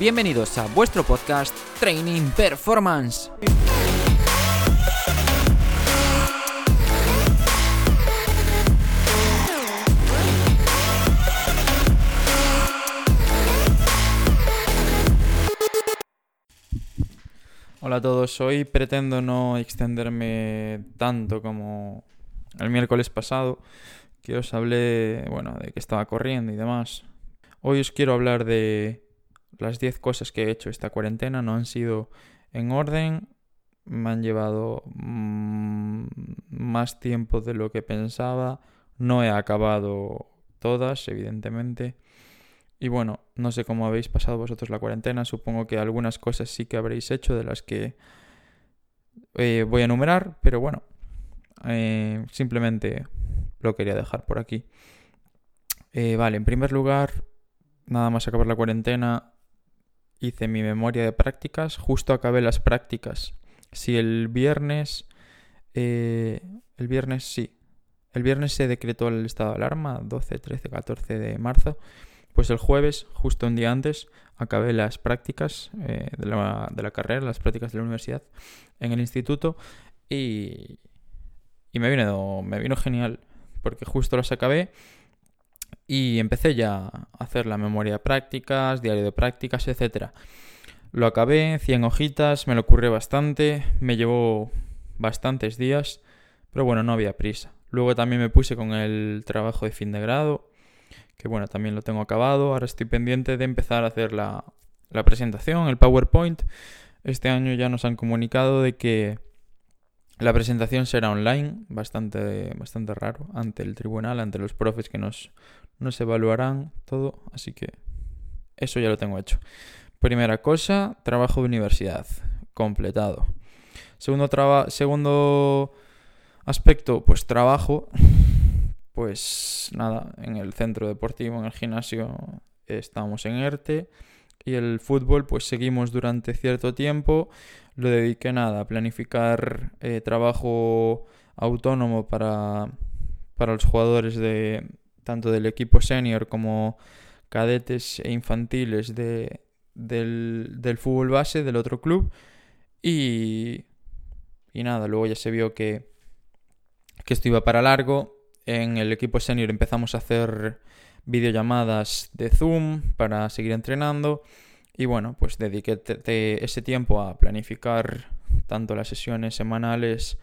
Bienvenidos a vuestro podcast Training Performance. Hola a todos, hoy pretendo no extenderme tanto como el miércoles pasado, que os hablé, bueno, de que estaba corriendo y demás. Hoy os quiero hablar de las 10 cosas que he hecho esta cuarentena, no han sido en orden, me han llevado mm, más tiempo de lo que pensaba, no he acabado todas, evidentemente. Y bueno, no sé cómo habéis pasado vosotros la cuarentena, supongo que algunas cosas sí que habréis hecho de las que eh, voy a enumerar, pero bueno, eh, simplemente lo quería dejar por aquí. Eh, vale, en primer lugar, nada más acabar la cuarentena, hice mi memoria de prácticas, justo acabé las prácticas. Si el viernes, el viernes sí, el viernes se decretó el estado de alarma, 12, 13, 14 de marzo. Pues el jueves, justo un día antes, acabé las prácticas eh, de, la, de, la, carrera, las prácticas de la universidad en el instituto y, y me, vino, me vino genial porque justo las acabé y empecé ya a hacer la memoria de prácticas, diario de prácticas, etc. Lo acabé, 100 hojitas, me lo ocurrió bastante, me llevó bastantes días, pero bueno, no había prisa. Luego también me puse con el trabajo de fin de grado que bueno, también lo tengo acabado. Ahora estoy pendiente de empezar a hacer la, la presentación, el PowerPoint. Este año ya nos han comunicado de que la presentación será online, bastante, bastante raro, ante el tribunal, ante los profes que nos, nos evaluarán todo, así que eso ya lo tengo hecho. Primera cosa, trabajo de universidad, completado. Segundo, segundo aspecto, pues trabajo pues nada, en el centro deportivo, en el gimnasio, estamos en ERTE. Y el fútbol, pues seguimos durante cierto tiempo. Lo dediqué nada a planificar eh, trabajo autónomo para, para los jugadores de tanto del equipo senior como cadetes e infantiles de, del, del fútbol base del otro club. Y, y nada, luego ya se vio que, que esto iba para largo en el equipo senior empezamos a hacer videollamadas de Zoom para seguir entrenando. Y bueno, pues dediqué ese tiempo a planificar tanto las sesiones semanales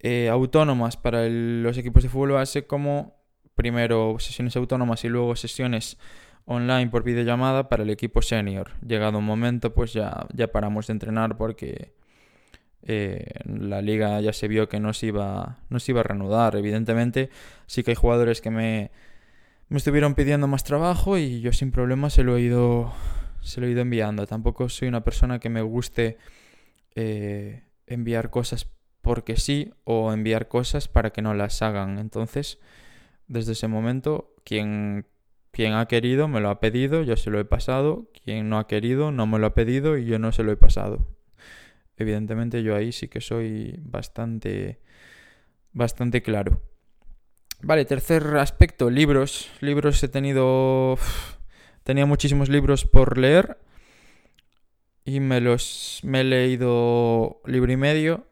eh, autónomas para los equipos de fútbol base como primero sesiones autónomas y luego sesiones online por videollamada para el equipo senior. Llegado un momento, pues ya, ya paramos de entrenar porque eh, la liga ya se vio que no se, iba, no se iba a reanudar. Evidentemente, sí que hay jugadores que me, me estuvieron pidiendo más trabajo y yo sin problema se lo he ido, se lo he ido enviando. Tampoco soy una persona que me guste eh, enviar cosas porque sí o enviar cosas para que no las hagan. Entonces, desde ese momento, quien, quien ha querido me lo ha pedido, yo se lo he pasado. Quien no ha querido no me lo ha pedido y yo no se lo he pasado. Evidentemente yo ahí sí que soy bastante, bastante claro. Vale, tercer aspecto, libros. Libros he tenido... Tenía muchísimos libros por leer y me los me he leído libro y medio.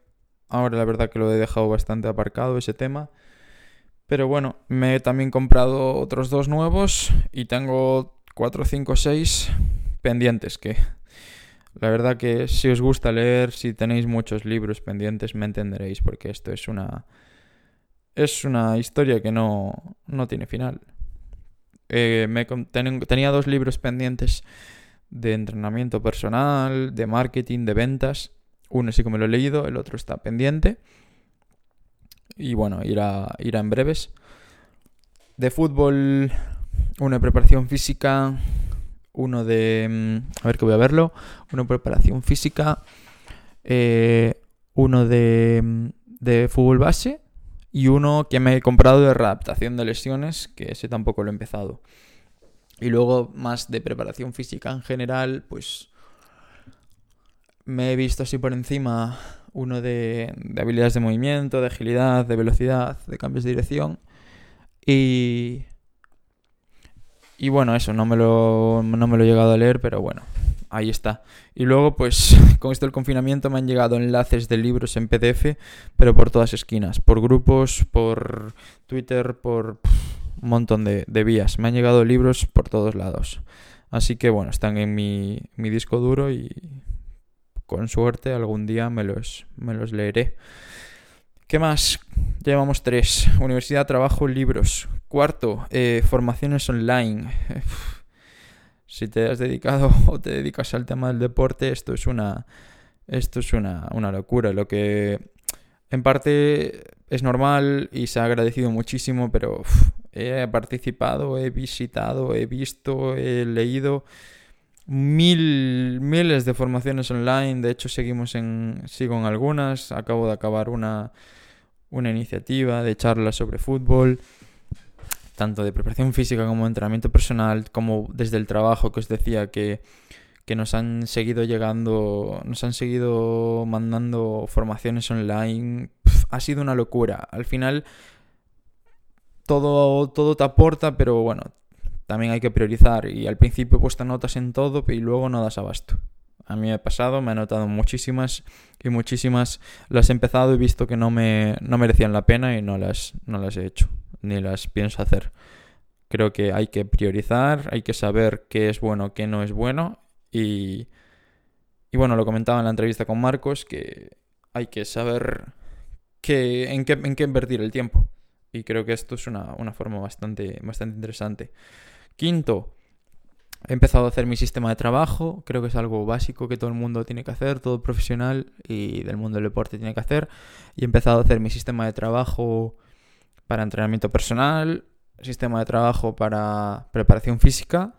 Ahora la verdad que lo he dejado bastante aparcado ese tema. Pero bueno, me he también comprado otros dos nuevos y tengo 4, 5, 6 pendientes que la verdad que si os gusta leer, si tenéis muchos libros pendientes, me entenderéis, porque esto es una. Es una historia que no, no tiene final. Eh, me, tenía dos libros pendientes de entrenamiento personal, de marketing, de ventas. Uno sí que me lo he leído, el otro está pendiente. Y bueno, irá, irá en breves. De fútbol, una preparación física, uno de... Mm, a ver que voy a verlo. Uno de preparación física, eh, uno de, mm, de fútbol base y uno que me he comprado de readaptación de lesiones, que ese tampoco lo he empezado. Y luego más de preparación física en general, pues me he visto así por encima uno de, de habilidades de movimiento, de agilidad, de velocidad, de cambios de dirección. Y y bueno, eso, no me lo, no me lo he llegado a leer, pero bueno, ahí está. Y luego, pues, con esto del confinamiento me han llegado enlaces de libros en PDF, pero por todas esquinas, por grupos, por Twitter, por un montón de, vías. Me han llegado libros por todos lados. Así que bueno, están en mi, mi disco duro y con suerte algún día me los, me los leeré. ¿Qué más? Llevamos tres. Universidad, trabajo, libros. Cuarto, eh, formaciones online. si te has dedicado o te dedicas al tema del deporte, esto es una. Esto es una, una locura. Lo que en parte es normal y se ha agradecido muchísimo, pero he participado, he visitado, he visto, he leído mil, miles de formaciones online. De hecho, seguimos en, sigo en algunas. Acabo de acabar una, una iniciativa de charlas sobre fútbol, tanto de preparación física como de entrenamiento personal, como desde el trabajo que os decía que, que nos han seguido llegando, nos han seguido mandando formaciones online. ha sido una locura. Al final todo, todo te aporta, pero bueno, también hay que priorizar. Y al principio he puesto notas en todo y luego no das abasto. A mí me ha pasado, me he anotado muchísimas y muchísimas las he empezado y visto que no me no merecían la pena y no las, no las he hecho, ni las pienso hacer. Creo que hay que priorizar, hay que saber qué es bueno, qué no es bueno y, y bueno, lo comentaba en la entrevista con Marcos, que hay que saber en, qué, en qué invertir el tiempo. Y creo que esto es una, una forma bastante, bastante interesante. Quinto, He empezado a hacer mi sistema de trabajo, creo que es algo básico que todo el mundo tiene que hacer, todo profesional y del mundo del deporte tiene que hacer. Y he empezado a hacer mi sistema de trabajo para entrenamiento personal, sistema de trabajo para preparación física,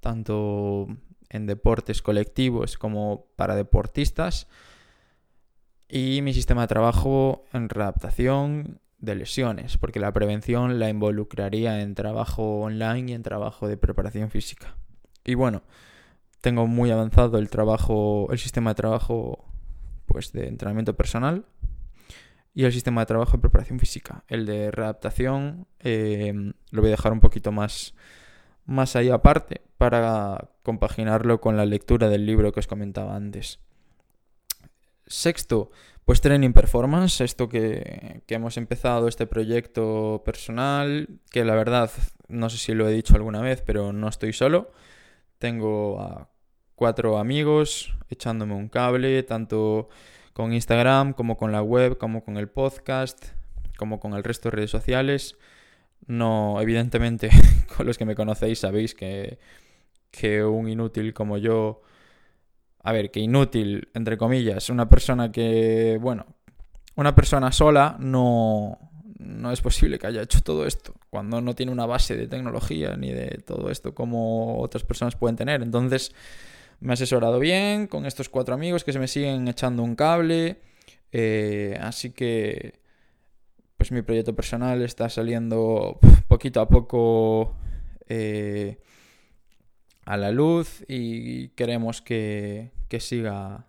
tanto en deportes colectivos como para deportistas. Y mi sistema de trabajo en readaptación de lesiones, porque la prevención la involucraría en trabajo online y en trabajo de preparación física. Y bueno, tengo muy avanzado el trabajo, el sistema de trabajo pues de entrenamiento personal y el sistema de trabajo de preparación física. El de readaptación em, lo voy a dejar un poquito más, más ahí aparte para compaginarlo con la lectura del libro que os comentaba antes. Sexto, pues Training Performance, esto que, que hemos empezado, este proyecto personal, que la verdad, no sé si lo he dicho alguna vez, pero no estoy solo. Tengo a cuatro amigos echándome un cable, tanto con Instagram como con la web, como con el podcast, como con el resto de redes sociales. No, evidentemente, con los que me conocéis sabéis que, que un inútil como yo, a ver, que inútil, entre comillas, una persona que, bueno, una persona sola no, no es posible que haya hecho todo esto cuando no tiene una base de tecnología ni de todo esto como otras personas pueden tener. Entonces me he asesorado bien con estos cuatro amigos que se me siguen echando un cable. Eh, así que pues mi proyecto personal está saliendo poquito a poco eh, a la luz y queremos que, que siga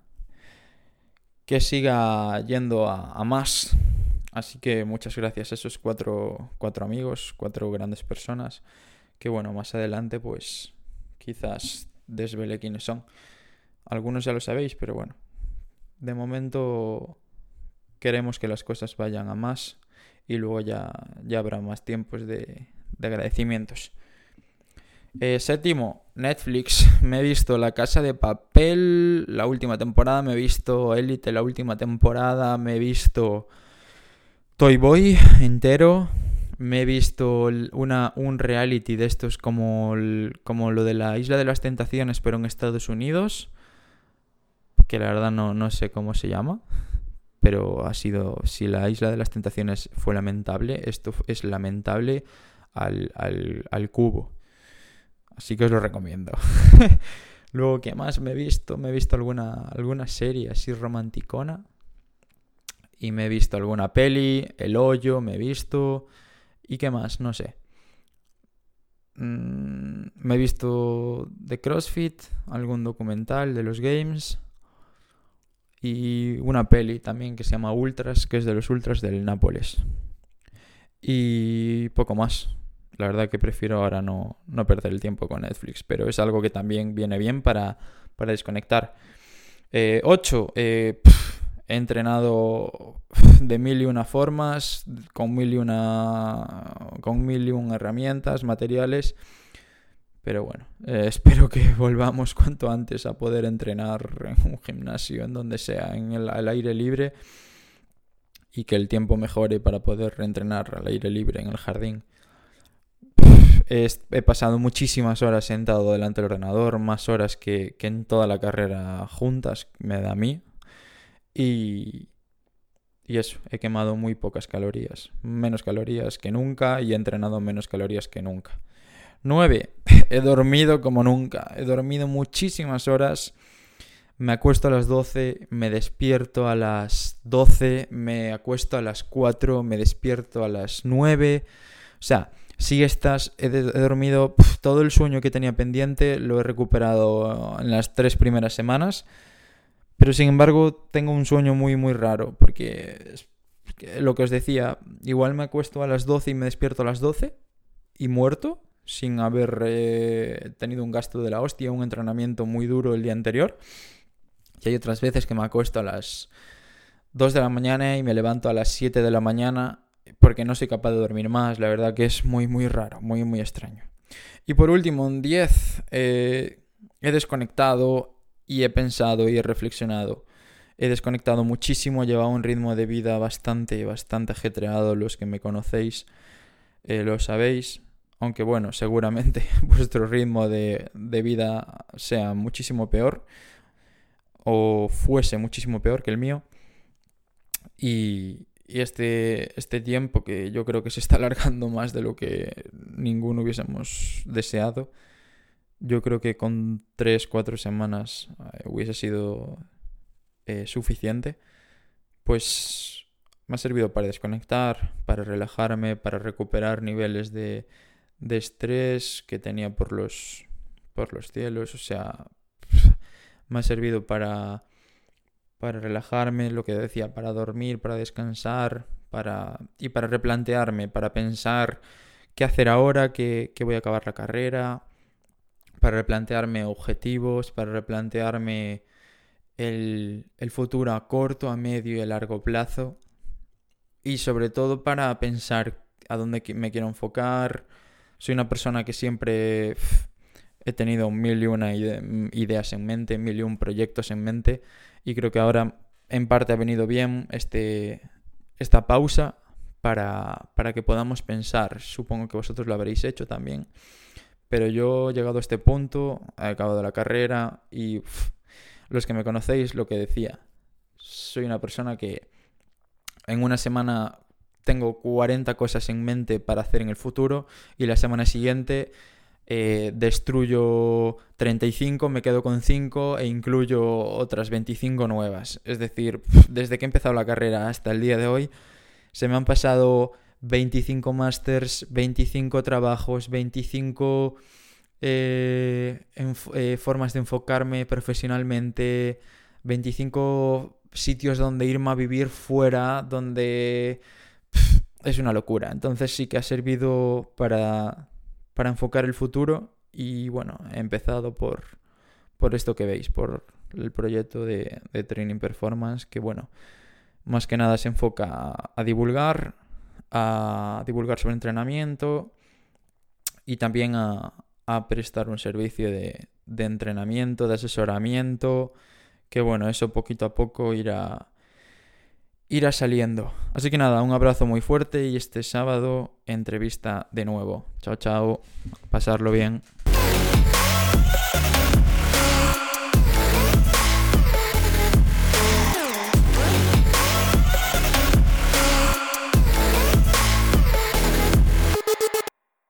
que siga yendo a, más Así que muchas gracias a esos cuatro, cuatro amigos, cuatro grandes personas, que bueno, más adelante pues quizás desvele quiénes son. Algunos ya lo sabéis, pero bueno, de momento queremos que las cosas vayan a más y luego ya, ya habrá más tiempos de, de agradecimientos. Eh, séptimo, Netflix. Me he visto La Casa de Papel la última temporada, me he visto Elite la última temporada, me he visto Toy Boy entero. Me he visto una, un reality de estos como, como lo de la Isla de las Tentaciones, pero en Estados Unidos. Que la verdad no, no sé cómo se llama. Pero ha sido. Si la Isla de las Tentaciones fue lamentable, esto es lamentable al, al, al cubo. Así que os lo recomiendo. Luego, ¿qué más me he visto? Me he visto alguna, alguna serie así romanticona y me he visto alguna peli, El Hoyo, me he visto... ¿Y qué más? No sé. Mm, me he visto de CrossFit, algún documental de los games y una peli también que se llama Ultras, que es de los Ultras del Nápoles. Y poco más. La verdad que prefiero ahora no, no perder el tiempo con Netflix, pero es algo que también viene bien para, para desconectar. 8. Eh, eh, he entrenado de mil y una formas, con mil y una, con mil y una herramientas, materiales. Pero bueno, eh, espero que volvamos cuanto antes a poder entrenar en un gimnasio, en donde sea, en el aire libre y que el tiempo mejore para poder reentrenar al aire libre en el jardín. He, pasado muchísimas horas sentado delante del ordenador, más horas que, en toda la carrera juntas me da a mí. Y, y eso, he quemado muy pocas calorías, menos calorías que nunca y he entrenado menos calorías que nunca. 9. He dormido como nunca, he dormido muchísimas horas me acuesto a las 12, me despierto a las 12, me acuesto a las 4, me despierto a las 9. O sea, si estás, he, dormido todo el sueño que tenía pendiente, lo he recuperado en las tres primeras semanas. Pero sin embargo, tengo un sueño muy, muy raro, porque lo que os decía, igual me acuesto a las 12 y me despierto a las 12 y muerto, sin haber eh, tenido un gasto de la hostia, un entrenamiento muy duro el día anterior. Y hay otras veces que me acuesto a las 2 de la mañana y me levanto a las 7 de la mañana porque no soy capaz de dormir más. La verdad que es muy, muy raro, muy, muy extraño. Y por último, en 10, eh, he desconectado y he pensado y he reflexionado. He desconectado muchísimo, llevado un ritmo de vida bastante, bastante ajetreado. Los que me conocéis eh, lo sabéis. Aunque bueno, seguramente vuestro ritmo de, de vida sea muchísimo peor o fuese muchísimo peor que el mío. Y, este, este tiempo que yo creo que se está alargando más de lo que ninguno hubiésemos deseado, yo creo que con 3-4 semanas eh, hubiese sido eh, suficiente, pues me ha servido para desconectar, para relajarme, para recuperar niveles de, de estrés que tenía por los, por los cielos, o sea, me ha servido para, para relajarme, lo que decía, para dormir, para descansar, para, y para replantearme, para pensar qué hacer ahora, que, voy a acabar la carrera, para replantearme objetivos, para replantearme el, el futuro a corto, a medio y a largo plazo. Y sobre todo para pensar a dónde me quiero enfocar. Soy una persona que siempre he tenido mil y una ideas en mente, mil y un proyectos en mente y creo que ahora en parte ha venido bien este, esta pausa para, para que podamos pensar. Supongo que vosotros lo habréis hecho también. Pero yo he llegado a este punto, he acabado la carrera y los que me conocéis, lo que decía, soy una persona que en una semana tengo 40 cosas en mente para hacer en el futuro y la semana siguiente eh, destruyo 35, me quedo con 5 e incluyo otras 25 nuevas. Es decir, desde que he empezado la carrera hasta el día de hoy, se me han pasado 25 másters, 25 trabajos, 25 eh, eh, formas de enfocarme profesionalmente, 25 sitios donde irme a vivir fuera, donde... es una locura. Entonces sí que ha servido para para enfocar el futuro y bueno, he empezado por, por esto que veis, por el proyecto de, Training Performance, que bueno, más que nada se enfoca a, divulgar, a divulgar sobre entrenamiento y también a, a prestar un servicio de, de, entrenamiento, de asesoramiento, que bueno, eso poquito a poco irá, irá saliendo. Así que nada, un abrazo muy fuerte y este sábado entrevista de nuevo. Chao, chao. Pasarlo bien.